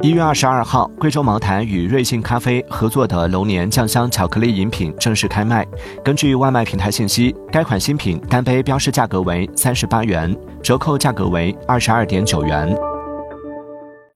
一月二十二号贵州茅台与瑞幸咖啡合作的龙年酱香巧克力饮品正式开卖。根据外卖平台信息该款新品单杯标示价格为三十八元折扣价格为二十二点九元。